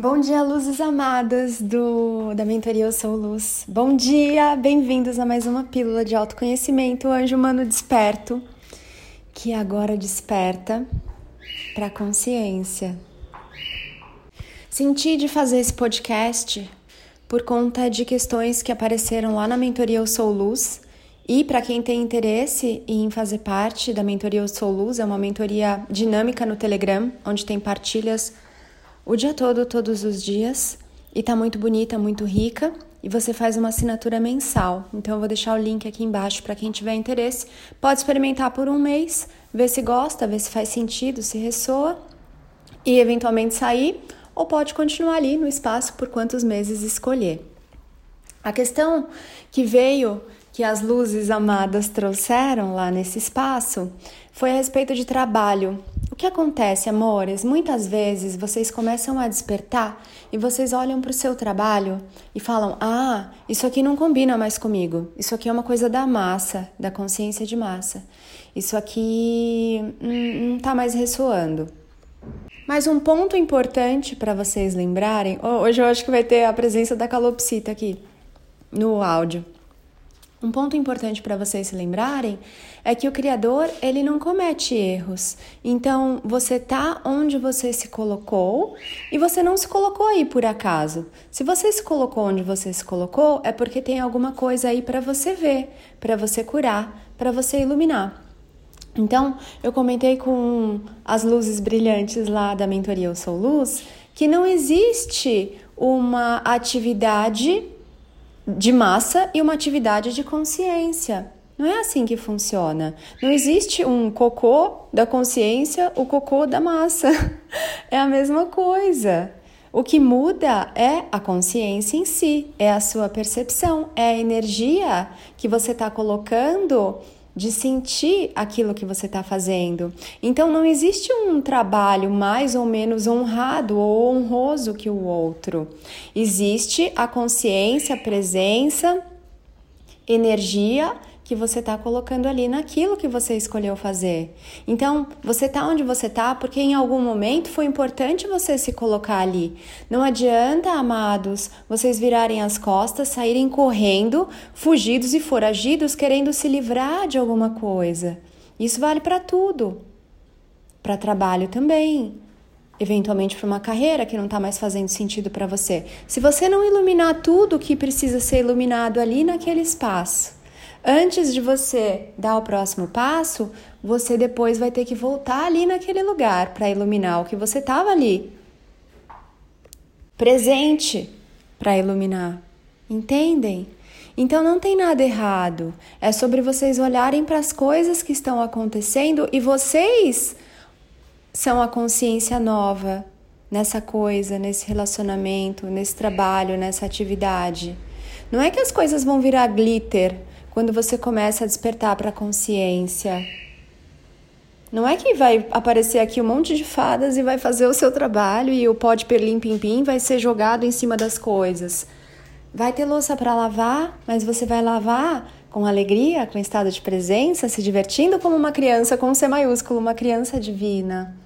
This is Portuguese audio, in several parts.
Bom dia, luzes amadas do da mentoria Eu Sou Luz. Bom dia, bem-vindos a mais uma pílula de autoconhecimento, anjo humano desperto, que agora desperta para a consciência. Senti de fazer esse podcast por conta de questões que apareceram lá na mentoria Eu Sou Luz. E para quem tem interesse em fazer parte da mentoria Eu Sou Luz, é uma mentoria dinâmica no Telegram, onde tem partilhas o dia todo, todos os dias, e tá muito bonita, muito rica, e você faz uma assinatura mensal. Então eu vou deixar o link aqui embaixo para quem tiver interesse. Pode experimentar por um mês, ver se gosta, ver se faz sentido, se ressoa e eventualmente sair, ou pode continuar ali no espaço por quantos meses escolher. A questão que veio que as luzes amadas trouxeram lá nesse espaço foi a respeito de trabalho que acontece, amores? Muitas vezes vocês começam a despertar e vocês olham para o seu trabalho e falam: Ah, isso aqui não combina mais comigo. Isso aqui é uma coisa da massa, da consciência de massa. Isso aqui não está mais ressoando. Mas um ponto importante para vocês lembrarem: hoje eu acho que vai ter a presença da calopsita aqui no áudio. Um ponto importante para vocês se lembrarem é que o criador, ele não comete erros. Então, você tá onde você se colocou e você não se colocou aí por acaso. Se você se colocou onde você se colocou, é porque tem alguma coisa aí para você ver, para você curar, para você iluminar. Então, eu comentei com as luzes brilhantes lá da mentoria Eu Sou Luz que não existe uma atividade de massa e uma atividade de consciência. Não é assim que funciona. Não existe um cocô da consciência, o cocô da massa. É a mesma coisa. O que muda é a consciência em si, é a sua percepção, é a energia que você está colocando de sentir aquilo que você está fazendo. Então não existe um trabalho mais ou menos honrado ou honroso que o outro. Existe a consciência, a presença, energia que você está colocando ali naquilo que você escolheu fazer. Então, você está onde você está porque em algum momento foi importante você se colocar ali. Não adianta, amados, vocês virarem as costas, saírem correndo, fugidos e foragidos, querendo se livrar de alguma coisa. Isso vale para tudo. Para trabalho também. Eventualmente para uma carreira que não está mais fazendo sentido para você. Se você não iluminar tudo que precisa ser iluminado ali naquele espaço, Antes de você dar o próximo passo, você depois vai ter que voltar ali naquele lugar para iluminar o que você estava ali. Presente para iluminar. Entendem? Então não tem nada errado. É sobre vocês olharem para as coisas que estão acontecendo e vocês são a consciência nova nessa coisa, nesse relacionamento, nesse trabalho, nessa atividade. Não é que as coisas vão virar glitter quando você começa a despertar para a consciência. Não é que vai aparecer aqui um monte de fadas e vai fazer o seu trabalho e o pó de perlim pim pim vai ser jogado em cima das coisas. Vai ter louça para lavar, mas você vai lavar com alegria, com estado de presença, se divertindo como uma criança com C maiúsculo, uma criança divina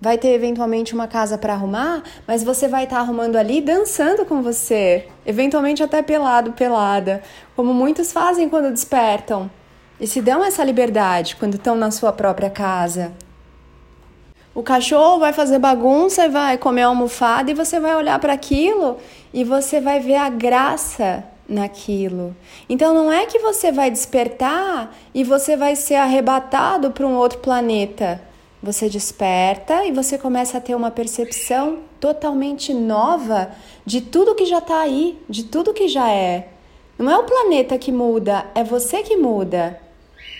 vai ter eventualmente uma casa para arrumar, mas você vai estar tá arrumando ali dançando com você, eventualmente até pelado, pelada, como muitos fazem quando despertam e se dão essa liberdade quando estão na sua própria casa. O cachorro vai fazer bagunça e vai comer almofada e você vai olhar para aquilo e você vai ver a graça naquilo. Então não é que você vai despertar e você vai ser arrebatado para um outro planeta. Você desperta e você começa a ter uma percepção totalmente nova de tudo que já está aí, de tudo que já é. Não é o planeta que muda, é você que muda.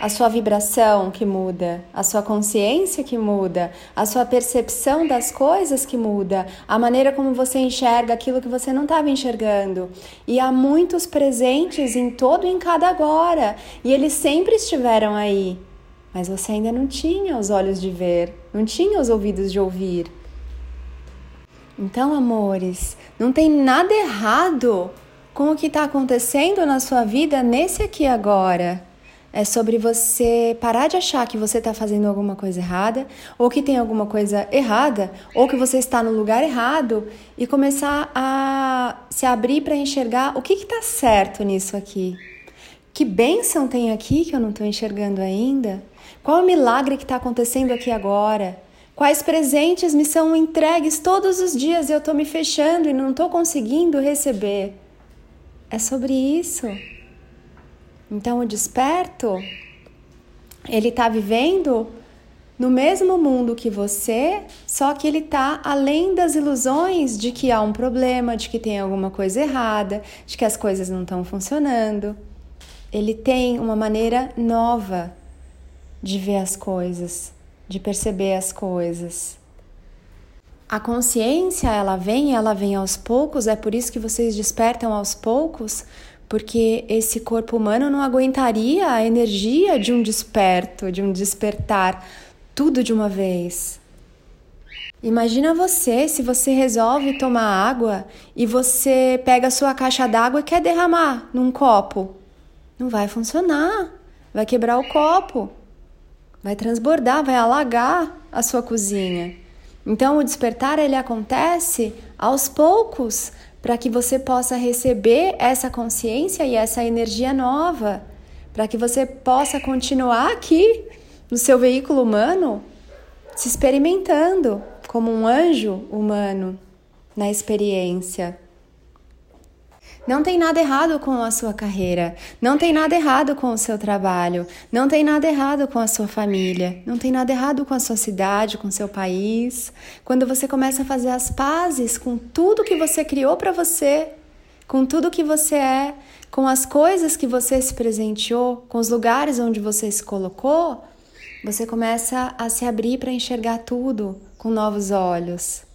A sua vibração que muda, a sua consciência que muda, a sua percepção das coisas que muda, a maneira como você enxerga aquilo que você não estava enxergando. E há muitos presentes em todo e em cada agora, e eles sempre estiveram aí mas você ainda não tinha os olhos de ver, não tinha os ouvidos de ouvir. Então, amores, não tem nada errado com o que está acontecendo na sua vida nesse aqui agora. é sobre você parar de achar que você está fazendo alguma coisa errada, ou que tem alguma coisa errada, ou que você está no lugar errado e começar a se abrir para enxergar o que está certo nisso aqui. Que bênção tem aqui que eu não estou enxergando ainda? Qual o milagre que está acontecendo aqui agora? Quais presentes me são entregues todos os dias e eu estou me fechando e não estou conseguindo receber? É sobre isso. Então, o desperto, ele está vivendo no mesmo mundo que você, só que ele está além das ilusões de que há um problema, de que tem alguma coisa errada, de que as coisas não estão funcionando. Ele tem uma maneira nova de ver as coisas, de perceber as coisas. A consciência, ela vem, ela vem aos poucos, é por isso que vocês despertam aos poucos, porque esse corpo humano não aguentaria a energia de um desperto, de um despertar, tudo de uma vez. Imagina você se você resolve tomar água e você pega a sua caixa d'água e quer derramar num copo. Não vai funcionar, vai quebrar o copo, vai transbordar, vai alagar a sua cozinha. Então o despertar ele acontece aos poucos, para que você possa receber essa consciência e essa energia nova, para que você possa continuar aqui no seu veículo humano, se experimentando como um anjo humano na experiência. Não tem nada errado com a sua carreira, não tem nada errado com o seu trabalho, não tem nada errado com a sua família, não tem nada errado com a sua cidade, com o seu país. Quando você começa a fazer as pazes com tudo que você criou para você, com tudo que você é, com as coisas que você se presenteou, com os lugares onde você se colocou, você começa a se abrir para enxergar tudo com novos olhos.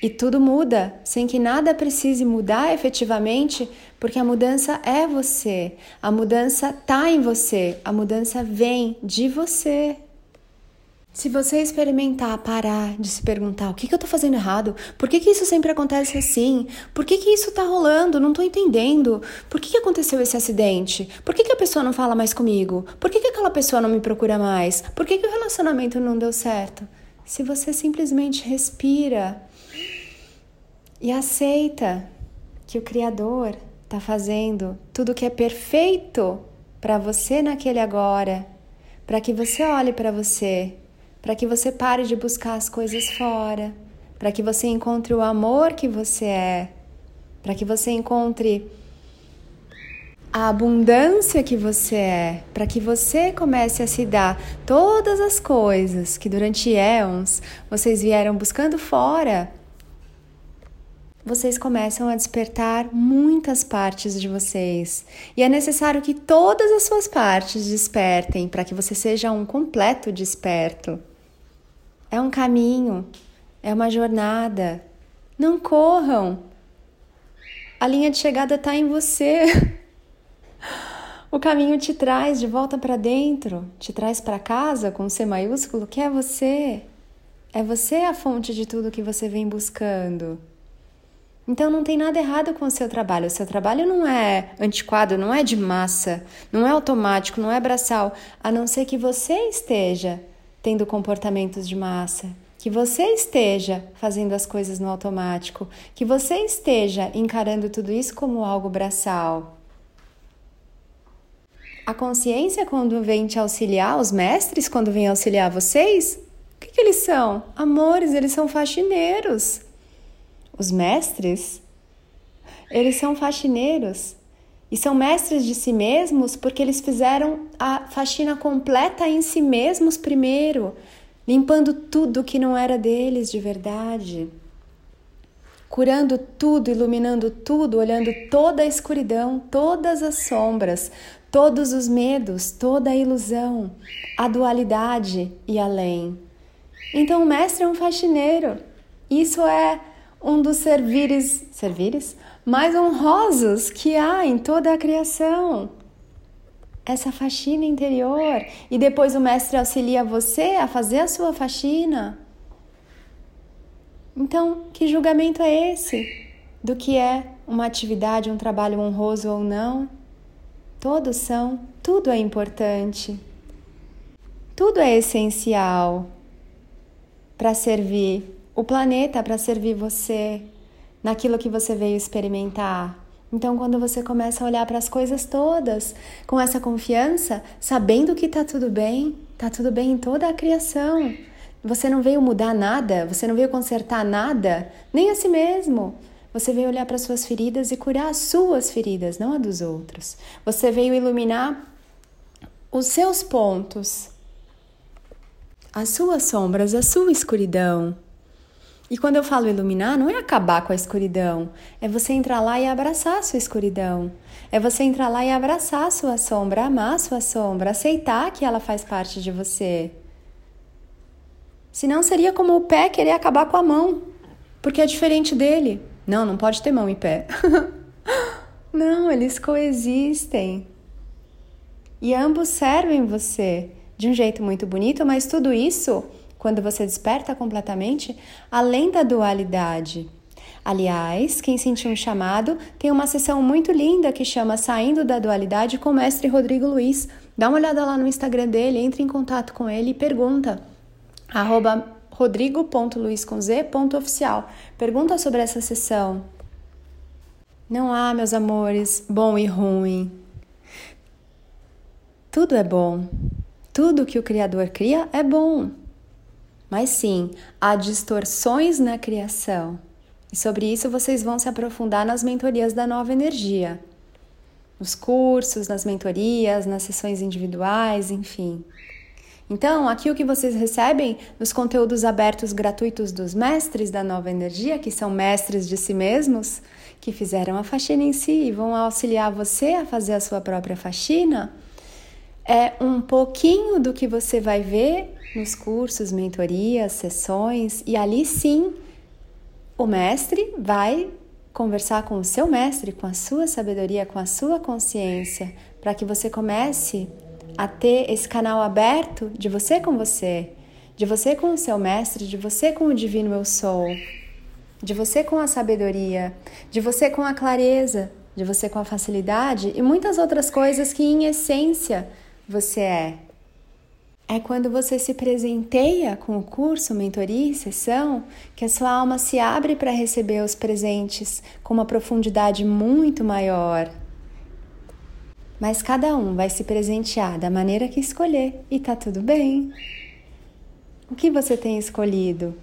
E tudo muda sem que nada precise mudar efetivamente, porque a mudança é você, a mudança está em você, a mudança vem de você. Se você experimentar parar de se perguntar o que, que eu estou fazendo errado, por que, que isso sempre acontece assim, por que, que isso está rolando, não estou entendendo, por que, que aconteceu esse acidente, por que, que a pessoa não fala mais comigo, por que, que aquela pessoa não me procura mais, por que, que o relacionamento não deu certo. Se você simplesmente respira e aceita que o Criador está fazendo tudo que é perfeito para você naquele agora, para que você olhe para você, para que você pare de buscar as coisas fora, para que você encontre o amor que você é, para que você encontre a abundância que você é, para que você comece a se dar todas as coisas que durante éons vocês vieram buscando fora vocês começam a despertar muitas partes de vocês. E é necessário que todas as suas partes despertem para que você seja um completo desperto. É um caminho, é uma jornada. Não corram. A linha de chegada está em você. O caminho te traz de volta para dentro, te traz para casa com C maiúsculo, que é você. É você a fonte de tudo que você vem buscando. Então não tem nada errado com o seu trabalho. O seu trabalho não é antiquado, não é de massa, não é automático, não é braçal, a não ser que você esteja tendo comportamentos de massa, que você esteja fazendo as coisas no automático, que você esteja encarando tudo isso como algo braçal. A consciência, quando vem te auxiliar, os mestres, quando vêm auxiliar vocês, o que, que eles são? Amores, eles são faxineiros. Os mestres, eles são faxineiros e são mestres de si mesmos porque eles fizeram a faxina completa em si mesmos primeiro, limpando tudo que não era deles de verdade, curando tudo, iluminando tudo, olhando toda a escuridão, todas as sombras, todos os medos, toda a ilusão, a dualidade e além. Então o mestre é um faxineiro. Isso é um dos servires, servires mais honrosos que há em toda a criação. Essa faxina interior. E depois o mestre auxilia você a fazer a sua faxina. Então, que julgamento é esse? Do que é uma atividade, um trabalho honroso ou não? Todos são, tudo é importante. Tudo é essencial para servir o planeta, para servir você naquilo que você veio experimentar. Então, quando você começa a olhar para as coisas todas com essa confiança, sabendo que está tudo bem, está tudo bem em toda a criação. Você não veio mudar nada, você não veio consertar nada, nem a si mesmo. Você veio olhar para suas feridas e curar as suas feridas, não a dos outros. Você veio iluminar os seus pontos, as suas sombras, a sua escuridão. E quando eu falo iluminar, não é acabar com a escuridão, é você entrar lá e abraçar a sua escuridão. É você entrar lá e abraçar a sua sombra, amar a sua sombra, aceitar que ela faz parte de você. Senão seria como o pé querer acabar com a mão, porque é diferente dele. Não, não pode ter mão e pé. não, eles coexistem. E ambos servem você de um jeito muito bonito, mas tudo isso quando você desperta completamente, além da dualidade. Aliás, quem sentiu um chamado, tem uma sessão muito linda que chama Saindo da Dualidade com o mestre Rodrigo Luiz. Dá uma olhada lá no Instagram dele, entre em contato com ele e pergunta. Arroba rodrigo.luiz.oficial. Pergunta sobre essa sessão. Não há, meus amores, bom e ruim. Tudo é bom. Tudo que o Criador cria é bom. Mas sim, há distorções na criação. E sobre isso vocês vão se aprofundar nas mentorias da nova energia. Nos cursos, nas mentorias, nas sessões individuais, enfim. Então, aqui o que vocês recebem nos conteúdos abertos gratuitos dos mestres da nova energia, que são mestres de si mesmos, que fizeram a faxina em si e vão auxiliar você a fazer a sua própria faxina, é um pouquinho do que você vai ver nos cursos, mentorias, sessões, e ali sim o mestre vai conversar com o seu mestre, com a sua sabedoria, com a sua consciência, para que você comece a ter esse canal aberto de você com você, de você com o seu mestre, de você com o divino eu sou, de você com a sabedoria, de você com a clareza, de você com a facilidade e muitas outras coisas que em essência você é é quando você se presenteia com o curso, mentoria e sessão, que a sua alma se abre para receber os presentes com uma profundidade muito maior. Mas cada um vai se presentear da maneira que escolher e tá tudo bem. O que você tem escolhido?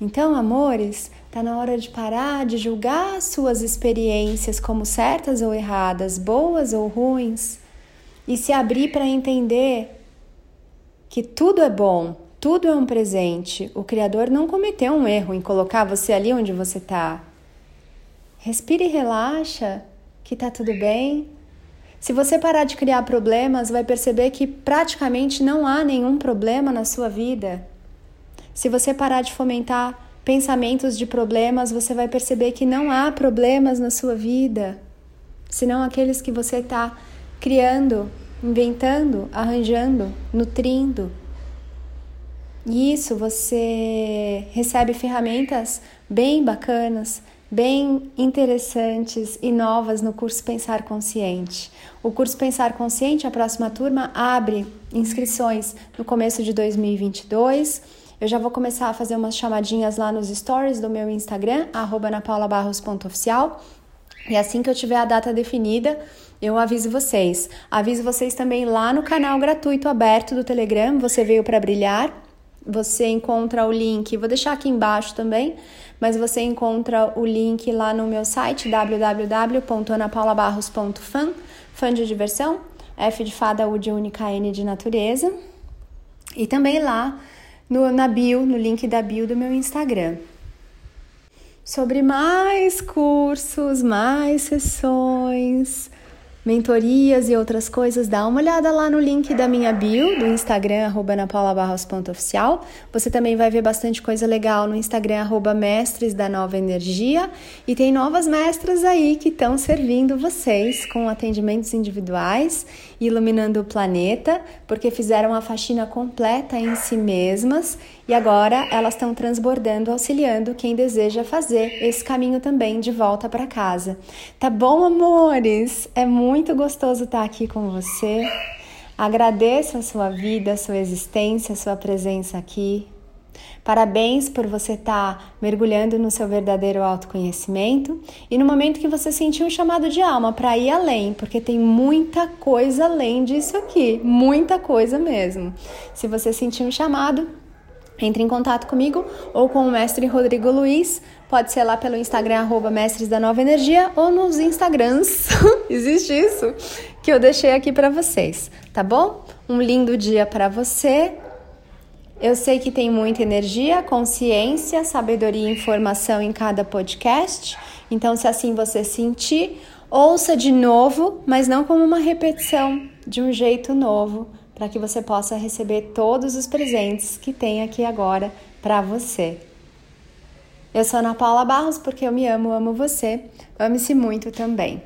Então, amores, tá na hora de parar de julgar suas experiências como certas ou erradas, boas ou ruins, e se abrir para entender que tudo é bom, tudo é um presente. O Criador não cometeu um erro em colocar você ali onde você está. Respire e relaxa, que tá tudo bem. Se você parar de criar problemas, vai perceber que praticamente não há nenhum problema na sua vida. Se você parar de fomentar pensamentos de problemas, você vai perceber que não há problemas na sua vida, senão aqueles que você está criando inventando, arranjando, nutrindo. E isso você recebe ferramentas bem bacanas, bem interessantes e novas no curso Pensar Consciente. O curso Pensar Consciente, a próxima turma, abre inscrições no começo de 2022. Eu já vou começar a fazer umas chamadinhas lá nos stories do meu Instagram, anapaulabarros.oficial. E assim que eu tiver a data definida, eu aviso vocês. Aviso vocês também lá no canal gratuito aberto do Telegram, você veio para brilhar. Você encontra o link, vou deixar aqui embaixo também, mas você encontra o link lá no meu site www.anapaulabarros.fan, fã de diversão, F de fada, U de única, N de natureza. E também lá no, na bio, no link da bio do meu Instagram sobre mais cursos, mais sessões, mentorias e outras coisas, dá uma olhada lá no link da minha bio do Instagram, arroba anapaulabarros.oficial. Você também vai ver bastante coisa legal no Instagram, arroba mestres da nova energia. E tem novas mestras aí que estão servindo vocês com atendimentos individuais, iluminando o planeta, porque fizeram a faxina completa em si mesmas e agora elas estão transbordando, auxiliando quem deseja fazer esse caminho também de volta para casa. Tá bom, amores? É muito gostoso estar aqui com você. Agradeço a sua vida, a sua existência, a sua presença aqui. Parabéns por você estar tá mergulhando no seu verdadeiro autoconhecimento e no momento que você sentiu um chamado de alma para ir além, porque tem muita coisa além disso aqui, muita coisa mesmo. Se você sentir um chamado, entre em contato comigo ou com o mestre Rodrigo Luiz. Pode ser lá pelo Instagram, arroba Mestres da Nova Energia, ou nos Instagrams, existe isso, que eu deixei aqui para vocês, tá bom? Um lindo dia para você. Eu sei que tem muita energia, consciência, sabedoria e informação em cada podcast, então se assim você sentir, ouça de novo, mas não como uma repetição, de um jeito novo para que você possa receber todos os presentes que tem aqui agora para você. Eu sou Ana Paula Barros porque eu me amo, amo você. Ame-se muito também.